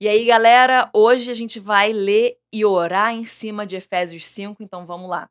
E aí, galera, hoje a gente vai ler e orar em cima de Efésios 5, então vamos lá.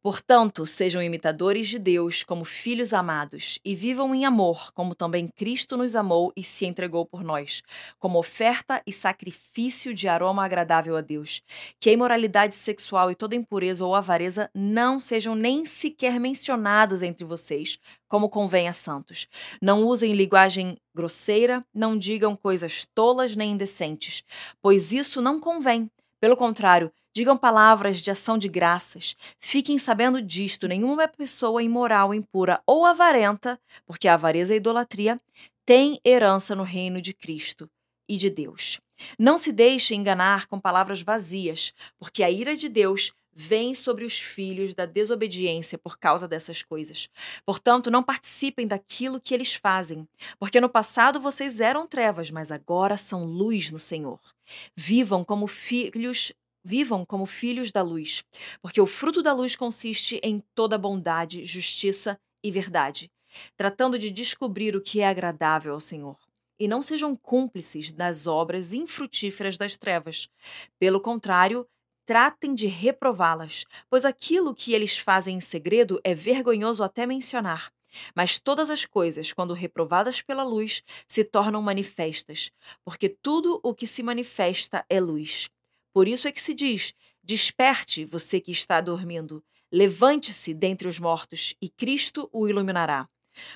Portanto, sejam imitadores de Deus como filhos amados e vivam em amor, como também Cristo nos amou e se entregou por nós, como oferta e sacrifício de aroma agradável a Deus. Que a imoralidade sexual e toda impureza ou avareza não sejam nem sequer mencionados entre vocês, como convém a santos. Não usem linguagem grosseira, não digam coisas tolas nem indecentes, pois isso não convém. Pelo contrário, Digam palavras de ação de graças. Fiquem sabendo disto: nenhuma pessoa imoral, impura ou avarenta, porque a avareza a idolatria, tem herança no reino de Cristo e de Deus. Não se deixem enganar com palavras vazias, porque a ira de Deus vem sobre os filhos da desobediência por causa dessas coisas. Portanto, não participem daquilo que eles fazem, porque no passado vocês eram trevas, mas agora são luz no Senhor. Vivam como filhos Vivam como filhos da luz, porque o fruto da luz consiste em toda bondade, justiça e verdade, tratando de descobrir o que é agradável ao Senhor. E não sejam cúmplices das obras infrutíferas das trevas. Pelo contrário, tratem de reprová-las, pois aquilo que eles fazem em segredo é vergonhoso até mencionar. Mas todas as coisas, quando reprovadas pela luz, se tornam manifestas, porque tudo o que se manifesta é luz. Por isso é que se diz: Desperte, você que está dormindo, levante-se dentre os mortos, e Cristo o iluminará.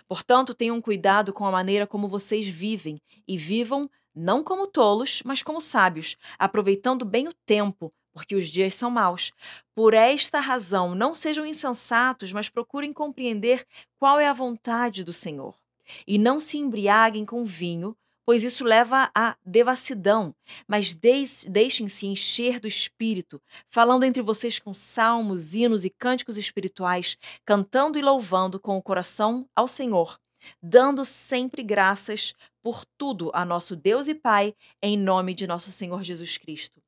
Portanto, tenham cuidado com a maneira como vocês vivem, e vivam não como tolos, mas como sábios, aproveitando bem o tempo, porque os dias são maus. Por esta razão, não sejam insensatos, mas procurem compreender qual é a vontade do Senhor. E não se embriaguem com vinho, pois isso leva à devassidão. Mas deixem-se encher do Espírito, falando entre vocês com salmos, hinos e cânticos espirituais, cantando e louvando com o coração ao Senhor, dando sempre graças por tudo a nosso Deus e Pai, em nome de nosso Senhor Jesus Cristo.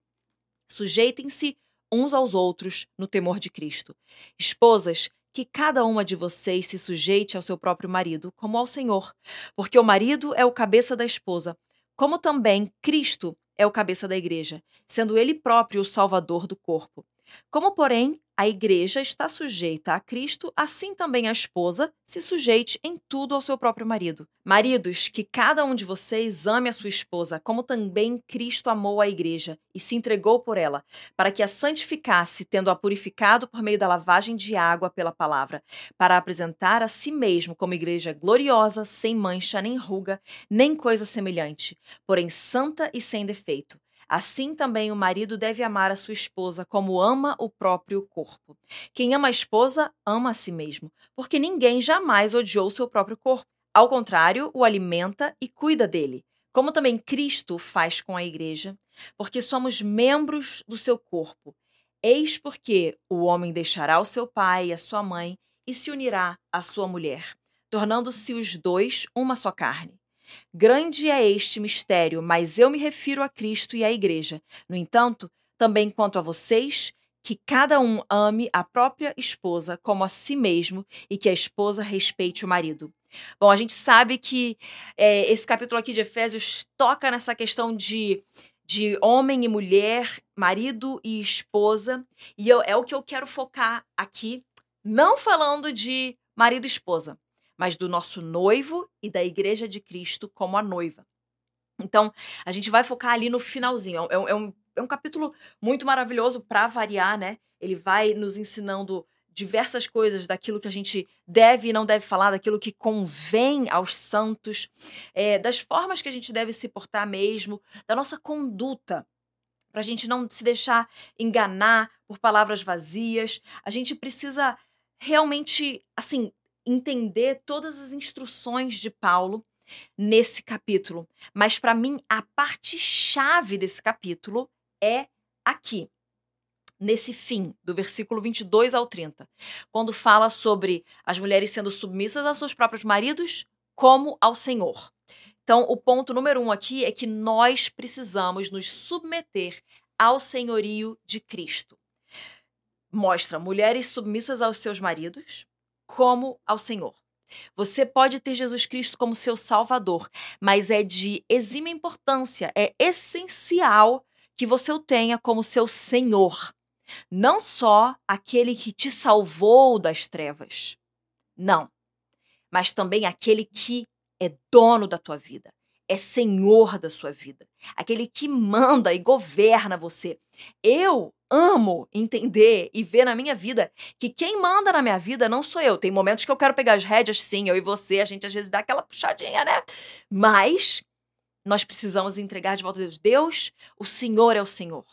Sujeitem-se uns aos outros no temor de Cristo. Esposas, que cada uma de vocês se sujeite ao seu próprio marido, como ao Senhor, porque o marido é o cabeça da esposa, como também Cristo é o cabeça da igreja, sendo ele próprio o salvador do corpo. Como, porém, a igreja está sujeita a Cristo, assim também a esposa se sujeite em tudo ao seu próprio marido. Maridos, que cada um de vocês ame a sua esposa, como também Cristo amou a igreja e se entregou por ela, para que a santificasse, tendo-a purificado por meio da lavagem de água pela palavra, para apresentar a si mesmo como igreja gloriosa, sem mancha, nem ruga, nem coisa semelhante, porém santa e sem defeito. Assim também o marido deve amar a sua esposa como ama o próprio corpo. Quem ama a esposa, ama a si mesmo, porque ninguém jamais odiou seu próprio corpo. Ao contrário, o alimenta e cuida dele, como também Cristo faz com a igreja, porque somos membros do seu corpo. Eis porque o homem deixará o seu pai e a sua mãe e se unirá à sua mulher, tornando-se os dois uma só carne. Grande é este mistério, mas eu me refiro a Cristo e à Igreja. No entanto, também quanto a vocês, que cada um ame a própria esposa como a si mesmo e que a esposa respeite o marido. Bom, a gente sabe que é, esse capítulo aqui de Efésios toca nessa questão de, de homem e mulher, marido e esposa, e eu, é o que eu quero focar aqui, não falando de marido e esposa, mas do nosso noivo e da igreja de Cristo como a noiva. Então, a gente vai focar ali no finalzinho. É, é um, é um capítulo muito maravilhoso para variar, né? Ele vai nos ensinando diversas coisas daquilo que a gente deve e não deve falar, daquilo que convém aos santos, é, das formas que a gente deve se portar mesmo, da nossa conduta, para a gente não se deixar enganar por palavras vazias. A gente precisa realmente, assim, entender todas as instruções de Paulo nesse capítulo. Mas para mim, a parte chave desse capítulo é aqui, nesse fim, do versículo 22 ao 30, quando fala sobre as mulheres sendo submissas aos seus próprios maridos como ao Senhor. Então, o ponto número um aqui é que nós precisamos nos submeter ao senhorio de Cristo. Mostra mulheres submissas aos seus maridos, como ao Senhor. Você pode ter Jesus Cristo como seu Salvador, mas é de exima importância, é essencial que você o tenha como seu Senhor. Não só aquele que te salvou das trevas. Não. Mas também aquele que é dono da tua vida, é senhor da sua vida, aquele que manda e governa você. Eu amo entender e ver na minha vida que quem manda na minha vida não sou eu. Tem momentos que eu quero pegar as rédeas, sim, eu e você, a gente às vezes dá aquela puxadinha, né? Mas nós precisamos entregar de volta a Deus. Deus, o Senhor é o Senhor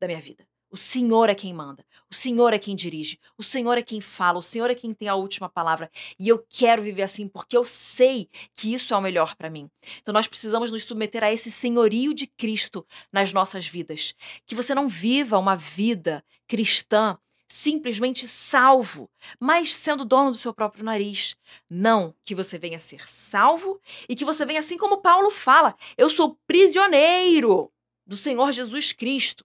da minha vida. O Senhor é quem manda, o Senhor é quem dirige, o Senhor é quem fala, o Senhor é quem tem a última palavra. E eu quero viver assim porque eu sei que isso é o melhor para mim. Então nós precisamos nos submeter a esse senhorio de Cristo nas nossas vidas. Que você não viva uma vida cristã simplesmente salvo, mas sendo dono do seu próprio nariz. Não que você venha ser salvo e que você venha assim como Paulo fala: eu sou prisioneiro do Senhor Jesus Cristo.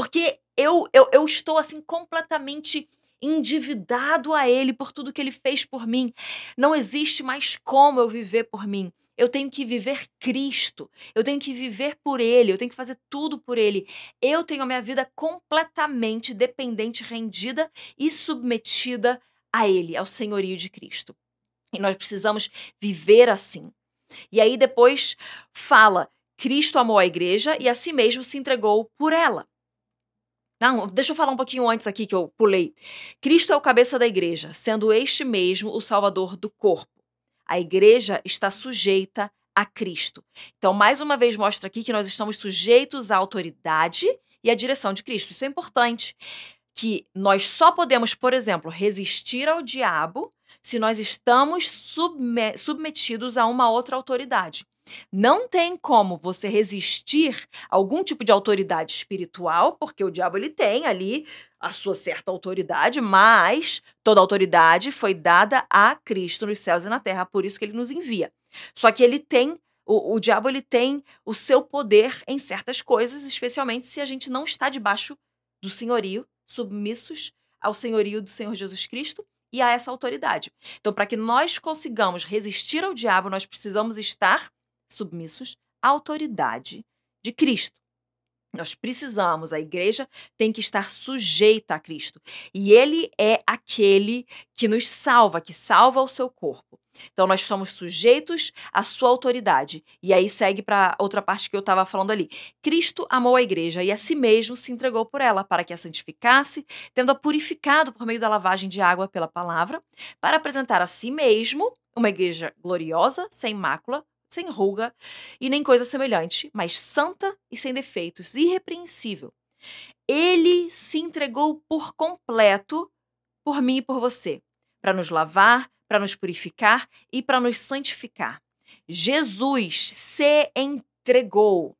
Porque eu, eu, eu estou assim completamente endividado a Ele por tudo que Ele fez por mim. Não existe mais como eu viver por mim. Eu tenho que viver Cristo. Eu tenho que viver por Ele. Eu tenho que fazer tudo por Ele. Eu tenho a minha vida completamente dependente, rendida e submetida a Ele, ao senhorio de Cristo. E nós precisamos viver assim. E aí depois fala: Cristo amou a igreja e a si mesmo se entregou por ela. Não, deixa eu falar um pouquinho antes aqui que eu pulei. Cristo é o cabeça da igreja, sendo este mesmo o salvador do corpo. A igreja está sujeita a Cristo. Então, mais uma vez, mostra aqui que nós estamos sujeitos à autoridade e à direção de Cristo. Isso é importante. Que nós só podemos, por exemplo, resistir ao diabo se nós estamos submetidos a uma outra autoridade. Não tem como você resistir a algum tipo de autoridade espiritual, porque o diabo ele tem ali a sua certa autoridade, mas toda autoridade foi dada a Cristo nos céus e na terra, por isso que ele nos envia. Só que ele tem o, o diabo ele tem o seu poder em certas coisas, especialmente se a gente não está debaixo do senhorio, submissos ao senhorio do Senhor Jesus Cristo e a essa autoridade. Então, para que nós consigamos resistir ao diabo, nós precisamos estar submissos à autoridade de Cristo. Nós precisamos, a igreja tem que estar sujeita a Cristo. E ele é aquele que nos salva, que salva o seu corpo. Então nós somos sujeitos à sua autoridade. E aí segue para outra parte que eu estava falando ali. Cristo amou a igreja e a si mesmo se entregou por ela, para que a santificasse, tendo-a purificado por meio da lavagem de água pela palavra, para apresentar a si mesmo uma igreja gloriosa, sem mácula, sem ruga e nem coisa semelhante, mas santa e sem defeitos, irrepreensível. Ele se entregou por completo por mim e por você, para nos lavar, para nos purificar e para nos santificar. Jesus se entregou.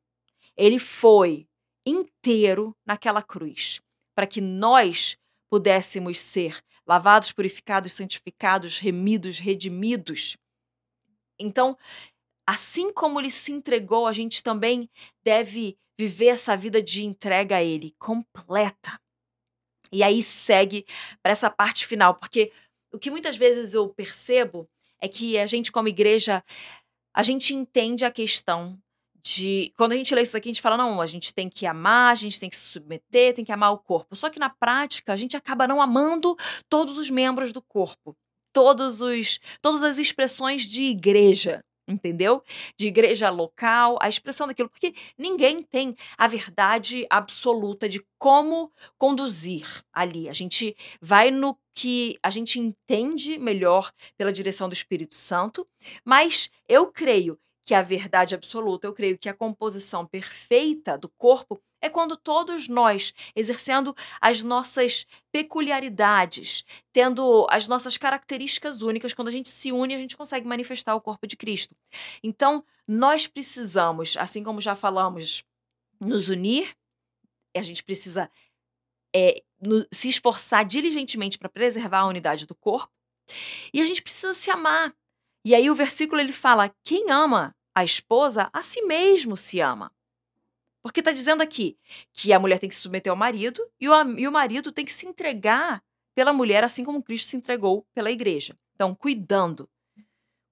Ele foi inteiro naquela cruz, para que nós pudéssemos ser lavados, purificados, santificados, remidos, redimidos. Então, assim como ele se entregou, a gente também deve viver essa vida de entrega a ele, completa. E aí segue para essa parte final, porque o que muitas vezes eu percebo é que a gente, como igreja, a gente entende a questão de. Quando a gente lê isso aqui, a gente fala, não, a gente tem que amar, a gente tem que se submeter, tem que amar o corpo. Só que na prática, a gente acaba não amando todos os membros do corpo. Todos os, todas as expressões de igreja entendeu? De igreja local, a expressão daquilo, porque ninguém tem a verdade absoluta de como conduzir ali. A gente vai no que a gente entende melhor pela direção do Espírito Santo, mas eu creio que a verdade absoluta, eu creio que a composição perfeita do corpo é quando todos nós, exercendo as nossas peculiaridades, tendo as nossas características únicas, quando a gente se une, a gente consegue manifestar o corpo de Cristo. Então, nós precisamos, assim como já falamos, nos unir, a gente precisa é, no, se esforçar diligentemente para preservar a unidade do corpo, e a gente precisa se amar. E aí o versículo ele fala: quem ama a esposa, a si mesmo se ama. Porque está dizendo aqui que a mulher tem que se submeter ao marido e o, e o marido tem que se entregar pela mulher, assim como Cristo se entregou pela igreja. Então, cuidando,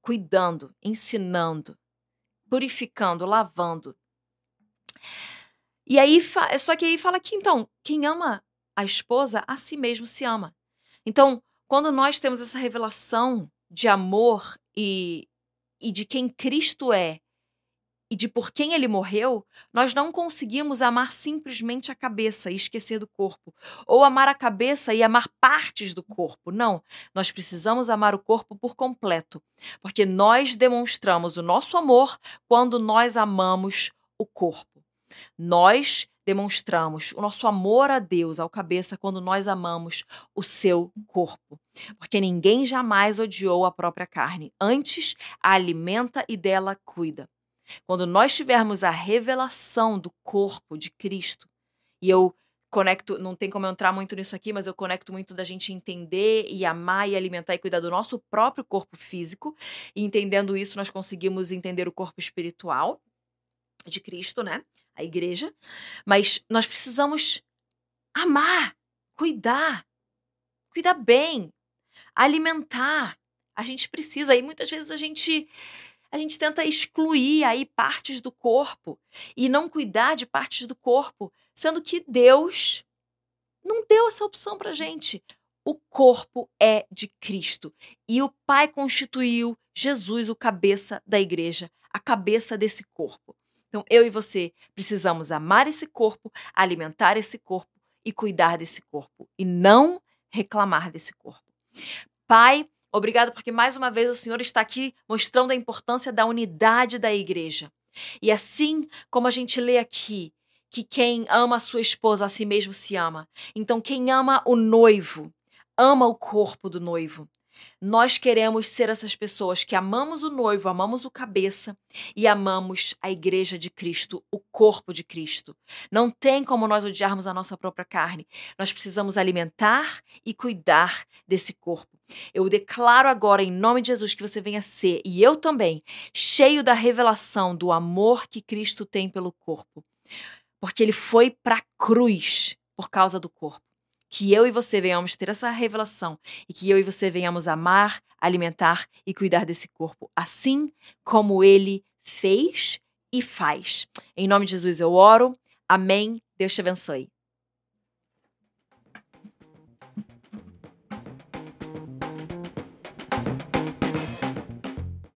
cuidando, ensinando, purificando, lavando. E aí, só que aí fala que então, quem ama a esposa, a si mesmo se ama. Então, quando nós temos essa revelação de amor e, e de quem Cristo é e de por quem ele morreu, nós não conseguimos amar simplesmente a cabeça e esquecer do corpo, ou amar a cabeça e amar partes do corpo. Não, nós precisamos amar o corpo por completo, porque nós demonstramos o nosso amor quando nós amamos o corpo. Nós demonstramos o nosso amor a Deus, ao cabeça, quando nós amamos o seu corpo. Porque ninguém jamais odiou a própria carne, antes a alimenta e dela cuida. Quando nós tivermos a revelação do corpo de Cristo, e eu conecto, não tem como eu entrar muito nisso aqui, mas eu conecto muito da gente entender e amar e alimentar e cuidar do nosso próprio corpo físico, e entendendo isso nós conseguimos entender o corpo espiritual de Cristo, né? a igreja, mas nós precisamos amar, cuidar, cuidar bem, alimentar. A gente precisa, e muitas vezes a gente a gente tenta excluir aí partes do corpo e não cuidar de partes do corpo, sendo que Deus não deu essa opção para gente. O corpo é de Cristo e o Pai constituiu Jesus o cabeça da igreja, a cabeça desse corpo. Então, eu e você precisamos amar esse corpo, alimentar esse corpo e cuidar desse corpo, e não reclamar desse corpo. Pai, obrigado porque mais uma vez o Senhor está aqui mostrando a importância da unidade da igreja. E assim como a gente lê aqui, que quem ama a sua esposa a si mesmo se ama. Então, quem ama o noivo, ama o corpo do noivo. Nós queremos ser essas pessoas que amamos o noivo, amamos o cabeça e amamos a igreja de Cristo, o corpo de Cristo. Não tem como nós odiarmos a nossa própria carne. Nós precisamos alimentar e cuidar desse corpo. Eu declaro agora, em nome de Jesus, que você venha ser, e eu também, cheio da revelação do amor que Cristo tem pelo corpo. Porque ele foi para a cruz por causa do corpo que eu e você venhamos ter essa revelação e que eu e você venhamos amar, alimentar e cuidar desse corpo, assim como ele fez e faz. Em nome de Jesus eu oro. Amém. Deus te abençoe.